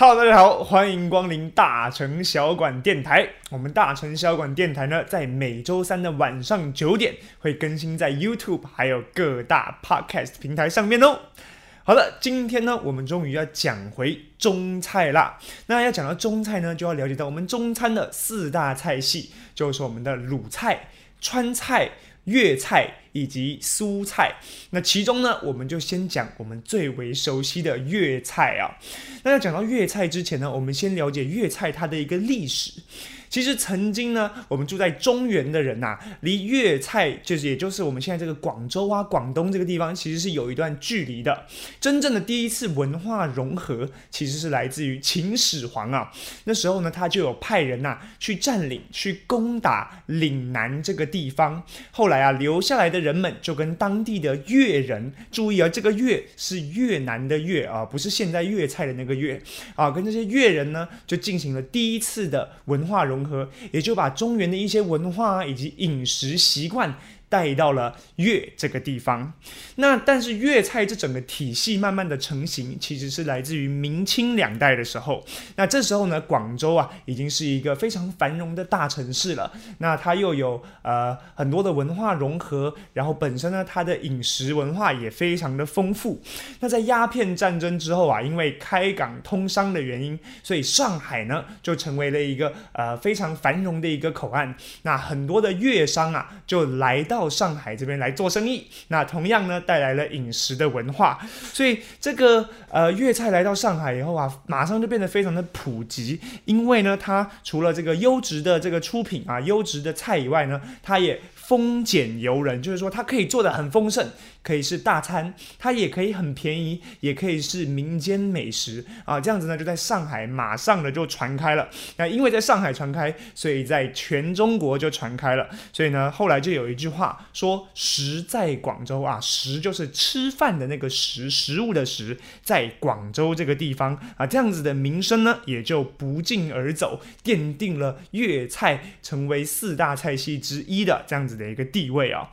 Hello，大家好，欢迎光临大城小馆电台。我们大城小馆电台呢，在每周三的晚上九点会更新在 YouTube 还有各大 Podcast 平台上面哦。好的，今天呢，我们终于要讲回中菜啦。那要讲到中菜呢，就要了解到我们中餐的四大菜系，就是我们的鲁菜、川菜。粤菜以及苏菜，那其中呢，我们就先讲我们最为熟悉的粤菜啊。那要讲到粤菜之前呢，我们先了解粤菜它的一个历史。其实曾经呢，我们住在中原的人呐，离粤菜就是也就是我们现在这个广州啊、广东这个地方，其实是有一段距离的。真正的第一次文化融合，其实是来自于秦始皇啊。那时候呢，他就有派人呐去占领、去攻打岭南这个地方。后来啊，留下来的人人们就跟当地的越人，注意啊，这个越是越南的越啊，不是现在粤菜的那个越啊，跟这些越人呢，就进行了第一次的文化。融合，也就把中原的一些文化以及饮食习惯。带到了粤这个地方，那但是粤菜这整个体系慢慢的成型，其实是来自于明清两代的时候。那这时候呢，广州啊已经是一个非常繁荣的大城市了。那它又有呃很多的文化融合，然后本身呢它的饮食文化也非常的丰富。那在鸦片战争之后啊，因为开港通商的原因，所以上海呢就成为了一个呃非常繁荣的一个口岸。那很多的粤商啊就来到。到上海这边来做生意，那同样呢带来了饮食的文化，所以这个呃粤菜来到上海以后啊，马上就变得非常的普及，因为呢它除了这个优质的这个出品啊，优质的菜以外呢，它也。丰俭由人，就是说它可以做的很丰盛，可以是大餐，它也可以很便宜，也可以是民间美食啊。这样子呢，就在上海马上的就传开了。那因为在上海传开，所以在全中国就传开了。所以呢，后来就有一句话说：“食在广州啊，食就是吃饭的那个食，食物的食，在广州这个地方啊，这样子的名声呢，也就不胫而走，奠定了粤菜成为四大菜系之一的这样子。”的一个地位啊，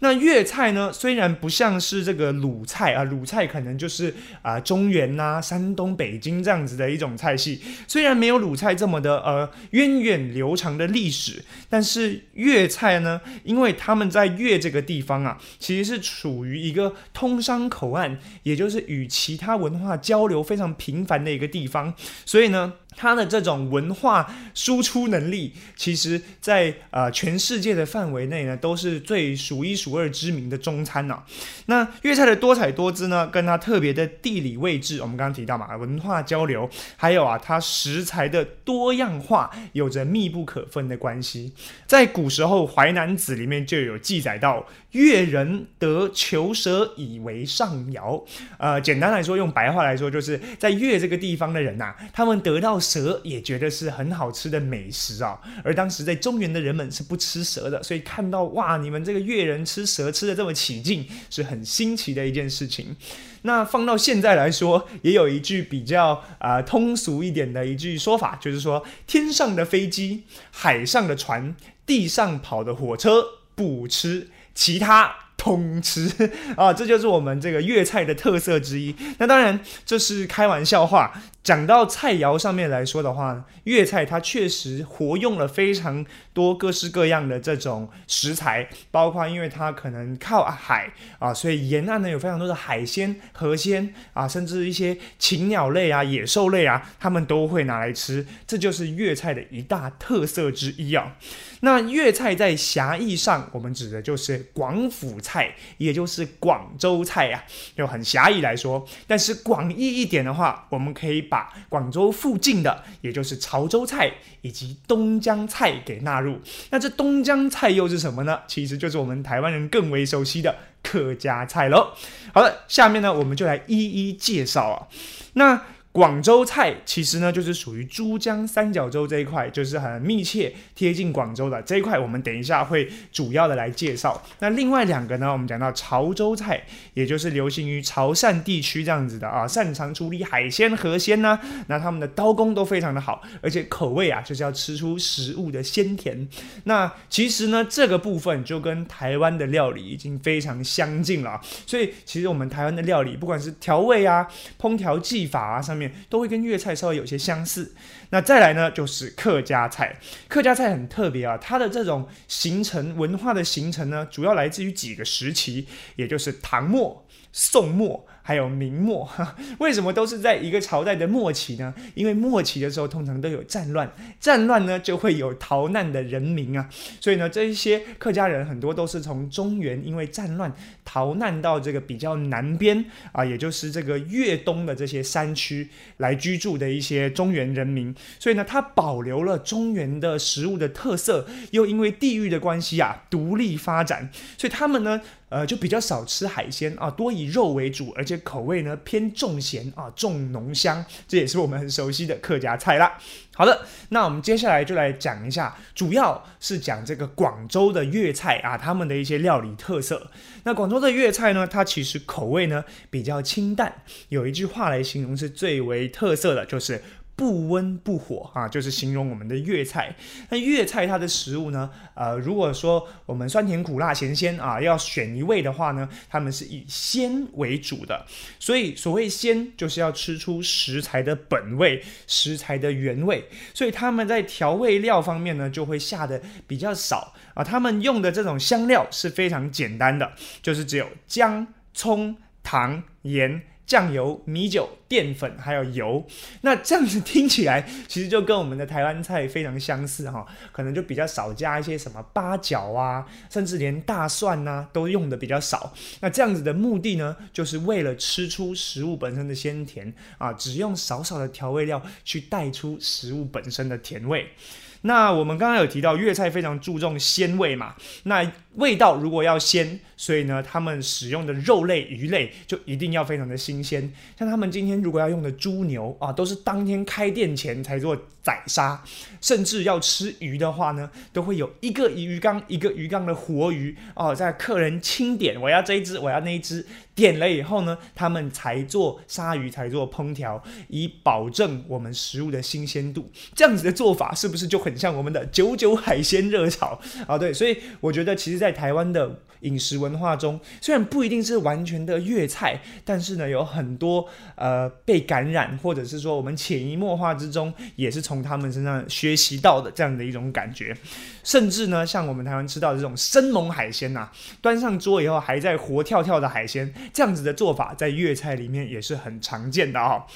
那粤菜呢，虽然不像是这个鲁菜啊，鲁菜可能就是啊中原呐、山东、北京这样子的一种菜系，虽然没有鲁菜这么的呃源远流长的历史，但是粤菜呢，因为他们在粤这个地方啊，其实是处于一个通商口岸，也就是与其他文化交流非常频繁的一个地方，所以呢。它的这种文化输出能力，其实，在呃全世界的范围内呢，都是最数一数二知名的中餐呢。那粤菜的多彩多姿呢，跟它特别的地理位置，我们刚刚提到嘛，文化交流，还有啊，它食材的多样化，有着密不可分的关系。在古时候，《淮南子》里面就有记载到，粤人得求蛇以为上肴。呃，简单来说，用白话来说，就是在粤这个地方的人呐，他们得到。蛇也觉得是很好吃的美食啊，而当时在中原的人们是不吃蛇的，所以看到哇，你们这个越人吃蛇吃的这么起劲，是很新奇的一件事情。那放到现在来说，也有一句比较啊通俗一点的一句说法，就是说天上的飞机、海上的船、地上跑的火车不吃，其他。通吃 啊，这就是我们这个粤菜的特色之一。那当然这是开玩笑话。讲到菜肴上面来说的话，粤菜它确实活用了非常多各式各样的这种食材，包括因为它可能靠海啊，所以沿岸呢有非常多的海鲜、河鲜啊，甚至一些禽鸟类啊、野兽类啊，他们都会拿来吃。这就是粤菜的一大特色之一啊。那粤菜在狭义上，我们指的就是广府菜，也就是广州菜呀，就很狭义来说。但是广义一点的话，我们可以把把广州附近的，也就是潮州菜以及东江菜给纳入。那这东江菜又是什么呢？其实就是我们台湾人更为熟悉的客家菜喽。好了，下面呢，我们就来一一介绍啊。那广州菜其实呢，就是属于珠江三角洲这一块，就是很密切贴近广州的这一块。我们等一下会主要的来介绍。那另外两个呢，我们讲到潮州菜，也就是流行于潮汕地区这样子的啊，擅长处理海鲜、河鲜呢。那他们的刀工都非常的好，而且口味啊，就是要吃出食物的鲜甜。那其实呢，这个部分就跟台湾的料理已经非常相近了。所以其实我们台湾的料理，不管是调味啊、烹调技法啊上面。都会跟粤菜稍微有些相似。那再来呢，就是客家菜。客家菜很特别啊，它的这种形成文化的形成呢，主要来自于几个时期，也就是唐末、宋末。还有明末，为什么都是在一个朝代的末期呢？因为末期的时候通常都有战乱，战乱呢就会有逃难的人民啊，所以呢这一些客家人很多都是从中原因为战乱逃难到这个比较南边啊，也就是这个粤东的这些山区来居住的一些中原人民，所以呢它保留了中原的食物的特色，又因为地域的关系啊独立发展，所以他们呢。呃，就比较少吃海鲜啊，多以肉为主，而且口味呢偏重咸啊，重浓香，这也是我们很熟悉的客家菜啦。好的，那我们接下来就来讲一下，主要是讲这个广州的粤菜啊，他们的一些料理特色。那广州的粤菜呢，它其实口味呢比较清淡，有一句话来形容是最为特色的，就是。不温不火啊，就是形容我们的粤菜。那粤菜它的食物呢，呃，如果说我们酸甜苦辣咸鲜啊，要选一味的话呢，他们是以鲜为主的。所以所谓鲜，就是要吃出食材的本味、食材的原味。所以他们在调味料方面呢，就会下的比较少啊。他们用的这种香料是非常简单的，就是只有姜、葱、糖、盐。酱油、米酒、淀粉还有油，那这样子听起来 其实就跟我们的台湾菜非常相似哈，可能就比较少加一些什么八角啊，甚至连大蒜呐都用的比较少。那这样子的目的呢，就是为了吃出食物本身的鲜甜啊，只用少少的调味料去带出食物本身的甜味。那我们刚刚有提到粤菜非常注重鲜味嘛，那味道如果要鲜，所以呢，他们使用的肉类、鱼类就一定要非常的新鲜。像他们今天如果要用的猪牛啊，都是当天开店前才做宰杀，甚至要吃鱼的话呢，都会有一个鱼缸一个鱼缸的活鱼哦，在客人清点，我要这一只，我要那一只。点了以后呢，他们才做鲨鱼，才做烹调，以保证我们食物的新鲜度。这样子的做法是不是就很像我们的九九海鲜热炒啊？对，所以我觉得其实，在在台湾的饮食文化中，虽然不一定是完全的粤菜，但是呢，有很多呃被感染，或者是说我们潜移默化之中，也是从他们身上学习到的这样的一种感觉。甚至呢，像我们台湾吃到这种生猛海鲜呐，端上桌以后还在活跳跳的海鲜。这样子的做法在粤菜里面也是很常见的啊。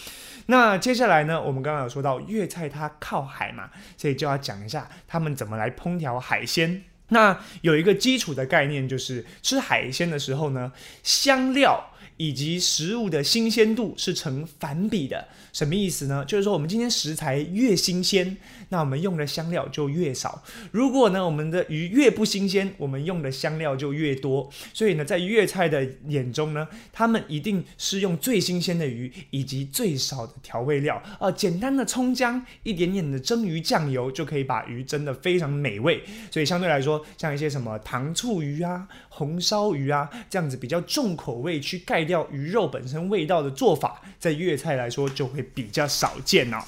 那接下来呢，我们刚刚有说到粤菜它靠海嘛，所以就要讲一下他们怎么来烹调海鲜。那有一个基础的概念，就是吃海鲜的时候呢，香料以及食物的新鲜度是成反比的。什么意思呢？就是说我们今天食材越新鲜。那我们用的香料就越少。如果呢，我们的鱼越不新鲜，我们用的香料就越多。所以呢，在粤菜的眼中呢，他们一定是用最新鲜的鱼以及最少的调味料啊，简单的葱姜，一点点的蒸鱼酱油就可以把鱼蒸得非常美味。所以相对来说，像一些什么糖醋鱼啊、红烧鱼啊这样子比较重口味去盖掉鱼肉本身味道的做法，在粤菜来说就会比较少见哦。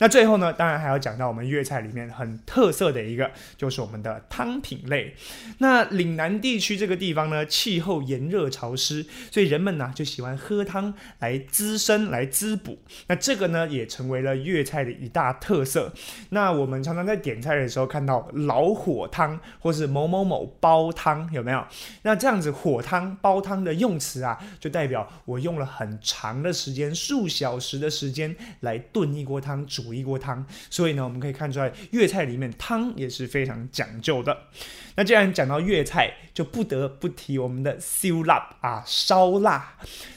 那最后呢，当然还要讲到我们粤菜里面很特色的一个，就是我们的汤品类。那岭南地区这个地方呢，气候炎热潮湿，所以人们呢就喜欢喝汤来滋身、来滋补。那这个呢，也成为了粤菜的一大特色。那我们常常在点菜的时候看到老火汤，或是某某某煲汤，有没有？那这样子火汤、煲汤的用词啊，就代表我用了很长的时间，数小时的时间来炖一锅汤煮。一锅汤，所以呢，我们可以看出来粤菜里面汤也是非常讲究的。那既然讲到粤菜，就不得不提我们的烧腊啊，烧腊。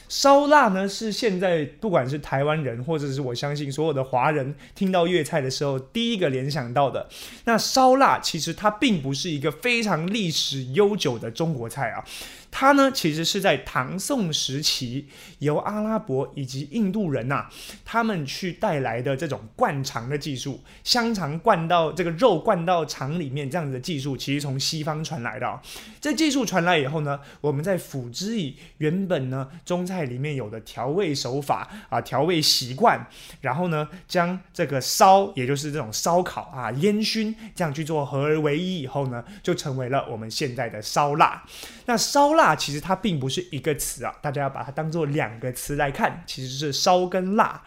烧腊呢，是现在不管是台湾人，或者是我相信所有的华人，听到粤菜的时候，第一个联想到的。那烧腊其实它并不是一个非常历史悠久的中国菜啊。它呢，其实是在唐宋时期由阿拉伯以及印度人呐，他们去带来的这种灌肠的技术，香肠灌到这个肉灌到肠里面这样子的技术，其实从西方传来的。这技术传来以后呢，我们在辅之以原本呢中菜里面有的调味手法啊，调味习惯，然后呢将这个烧，也就是这种烧烤啊烟熏，这样去做合而为一以后呢，就成为了我们现在的烧腊。那烧腊。其实它并不是一个词啊，大家要把它当做两个词来看，其实是烧跟辣。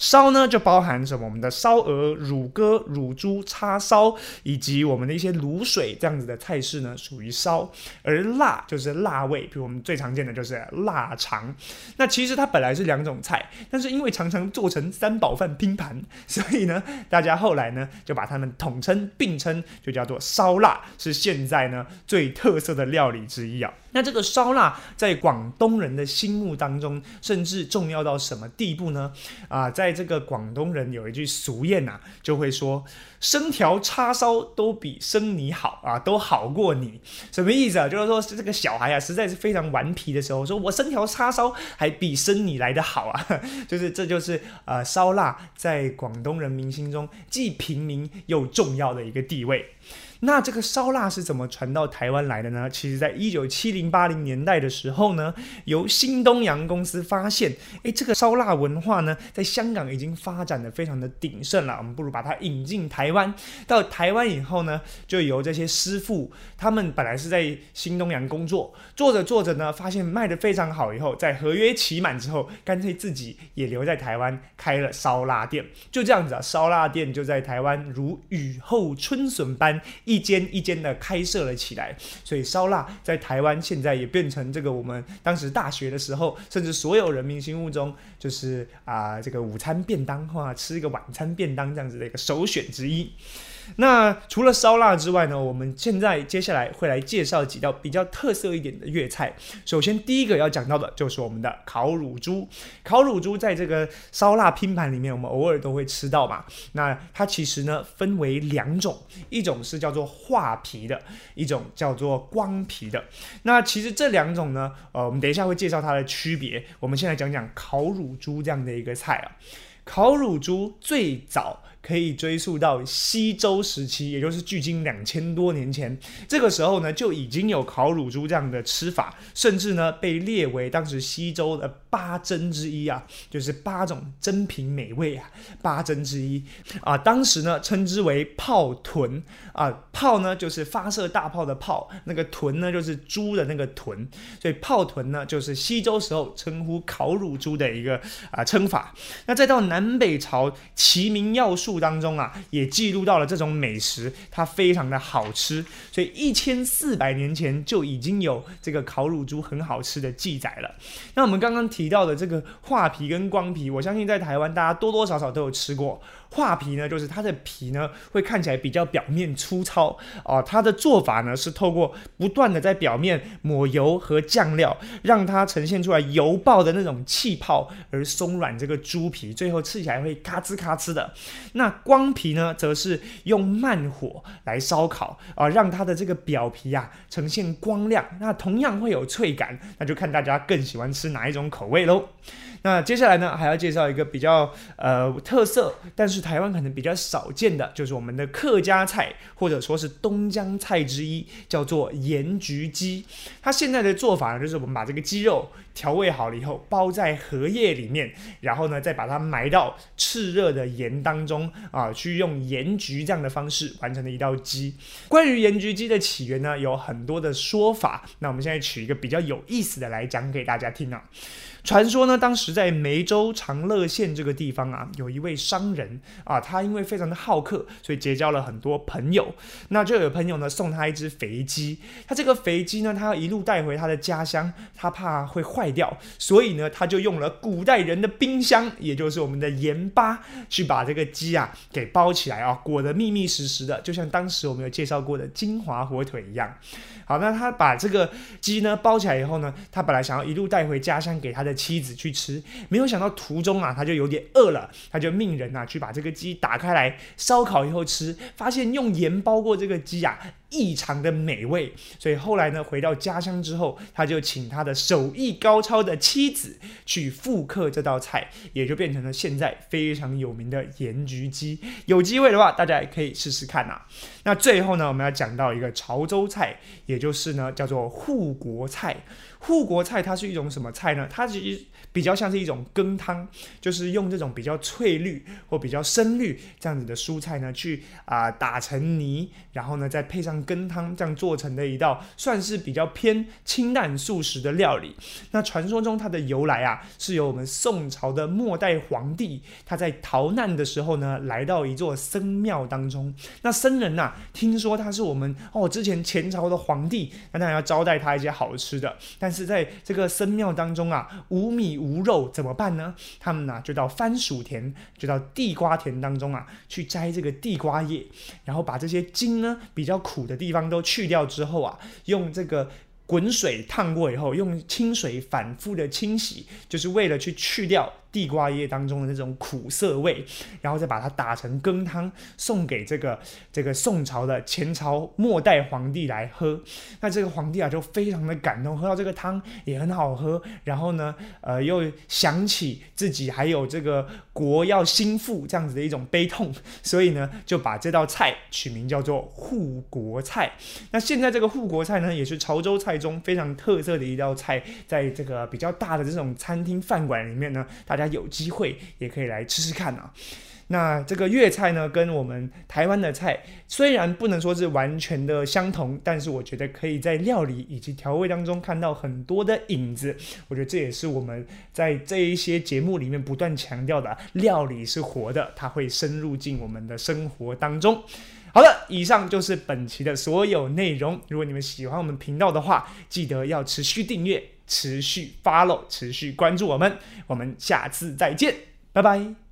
烧呢就包含什么？我们的烧鹅、乳鸽、乳猪、叉烧，以及我们的一些卤水这样子的菜式呢，属于烧。而辣就是辣味，比如我们最常见的就是腊肠。那其实它本来是两种菜，但是因为常常做成三宝饭拼盘，所以呢，大家后来呢就把它们统称并称，就叫做烧腊，是现在呢最特色的料理之一啊。那这个烧腊在广东人的心目当中，甚至重要到什么地步呢？啊，在这个广东人有一句俗谚呐，就会说生条叉烧都比生你好啊，都好过你。什么意思啊？就是说这个小孩啊，实在是非常顽皮的时候，说我生条叉烧还比生你来的好啊。就是这就是呃烧腊在广东人民心中既平民又重要的一个地位。那这个烧腊是怎么传到台湾来的呢？其实，在一九七零八零年代的时候呢，由新东阳公司发现，诶，这个烧腊文化呢，在香港已经发展的非常的鼎盛了。我们不如把它引进台湾。到台湾以后呢，就由这些师傅，他们本来是在新东阳工作，做着做着呢，发现卖的非常好，以后在合约期满之后，干脆自己也留在台湾开了烧腊店。就这样子啊，烧腊店就在台湾如雨后春笋般。一间一间的开设了起来，所以烧腊在台湾现在也变成这个我们当时大学的时候，甚至所有人民心目中就是啊这个午餐便当或吃一个晚餐便当这样子的一个首选之一。那除了烧腊之外呢，我们现在接下来会来介绍几道比较特色一点的粤菜。首先第一个要讲到的就是我们的烤乳猪。烤乳猪在这个烧腊拼盘里面，我们偶尔都会吃到嘛。那它其实呢分为两种，一种是叫做画皮的，一种叫做光皮的。那其实这两种呢，呃，我们等一下会介绍它的区别。我们先来讲讲烤乳猪这样的一个菜啊。烤乳猪最早。可以追溯到西周时期，也就是距今两千多年前。这个时候呢，就已经有烤乳猪这样的吃法，甚至呢被列为当时西周的八珍之一啊，就是八种珍品美味啊，八珍之一啊。当时呢称之为炮豚啊，炮呢就是发射大炮的炮，那个豚呢就是猪的那个豚，所以炮豚呢就是西周时候称呼烤乳猪的一个啊称法。那再到南北朝齐名要术。当中啊，也记录到了这种美食，它非常的好吃，所以一千四百年前就已经有这个烤乳猪很好吃的记载了。那我们刚刚提到的这个画皮跟光皮，我相信在台湾大家多多少少都有吃过。画皮呢，就是它的皮呢会看起来比较表面粗糙哦。它的做法呢是透过不断的在表面抹油和酱料，让它呈现出来油爆的那种气泡，而松软这个猪皮，最后吃起来会咔吱咔吱的。那光皮呢，则是用慢火来烧烤啊，让它的这个表皮啊呈现光亮，那同样会有脆感。那就看大家更喜欢吃哪一种口味喽。那接下来呢，还要介绍一个比较呃特色，但是台湾可能比较少见的，就是我们的客家菜，或者说是东江菜之一，叫做盐焗鸡。它现在的做法呢，就是我们把这个鸡肉调味好了以后，包在荷叶里面，然后呢再把它埋到炽热的盐当中啊，去用盐焗这样的方式完成的一道鸡。关于盐焗鸡的起源呢，有很多的说法。那我们现在取一个比较有意思的来讲给大家听啊。传说呢，当时在梅州长乐县这个地方啊，有一位商人啊，他因为非常的好客，所以结交了很多朋友。那就有朋友呢送他一只肥鸡，他这个肥鸡呢，他要一路带回他的家乡，他怕会坏掉，所以呢，他就用了古代人的冰箱，也就是我们的盐巴，去把这个鸡啊给包起来啊，裹得密密实实的，就像当时我们有介绍过的金华火腿一样。好，那他把这个鸡呢包起来以后呢，他本来想要一路带回家乡给他的妻子去吃，没有想到途中啊，他就有点饿了，他就命人啊去把这个鸡打开来烧烤以后吃，发现用盐包过这个鸡啊。异常的美味，所以后来呢，回到家乡之后，他就请他的手艺高超的妻子去复刻这道菜，也就变成了现在非常有名的盐焗鸡。有机会的话，大家也可以试试看呐。那最后呢，我们要讲到一个潮州菜，也就是呢叫做护国菜。护国菜它是一种什么菜呢？它其实比较像是一种羹汤，就是用这种比较翠绿或比较深绿这样子的蔬菜呢，去啊打成泥，然后呢再配上。羹汤这样做成的一道，算是比较偏清淡素食的料理。那传说中它的由来啊，是由我们宋朝的末代皇帝他在逃难的时候呢，来到一座僧庙当中。那僧人呐，听说他是我们哦之前前朝的皇帝，那当然要招待他一些好吃的。但是在这个僧庙当中啊，无米 无肉怎么办呢？他们呢就到番薯田，就到地瓜田当中啊，去摘这个地瓜叶，然后把这些茎呢比较苦的地方都去掉之后啊，用这个。滚水烫过以后，用清水反复的清洗，就是为了去去掉地瓜叶当中的那种苦涩味，然后再把它打成羹汤，送给这个这个宋朝的前朝末代皇帝来喝。那这个皇帝啊，就非常的感动，喝到这个汤也很好喝，然后呢，呃，又想起自己还有这个国要兴复这样子的一种悲痛，所以呢，就把这道菜取名叫做护国菜。那现在这个护国菜呢，也是潮州菜。中非常特色的一道菜，在这个比较大的这种餐厅饭馆里面呢，大大家有机会也可以来吃吃看啊。那这个粤菜呢，跟我们台湾的菜虽然不能说是完全的相同，但是我觉得可以在料理以及调味当中看到很多的影子。我觉得这也是我们在这一些节目里面不断强调的，料理是活的，它会深入进我们的生活当中。好的，以上就是本期的所有内容。如果你们喜欢我们频道的话，记得要持续订阅、持续 follow、持续关注我们。我们下次再见，拜拜。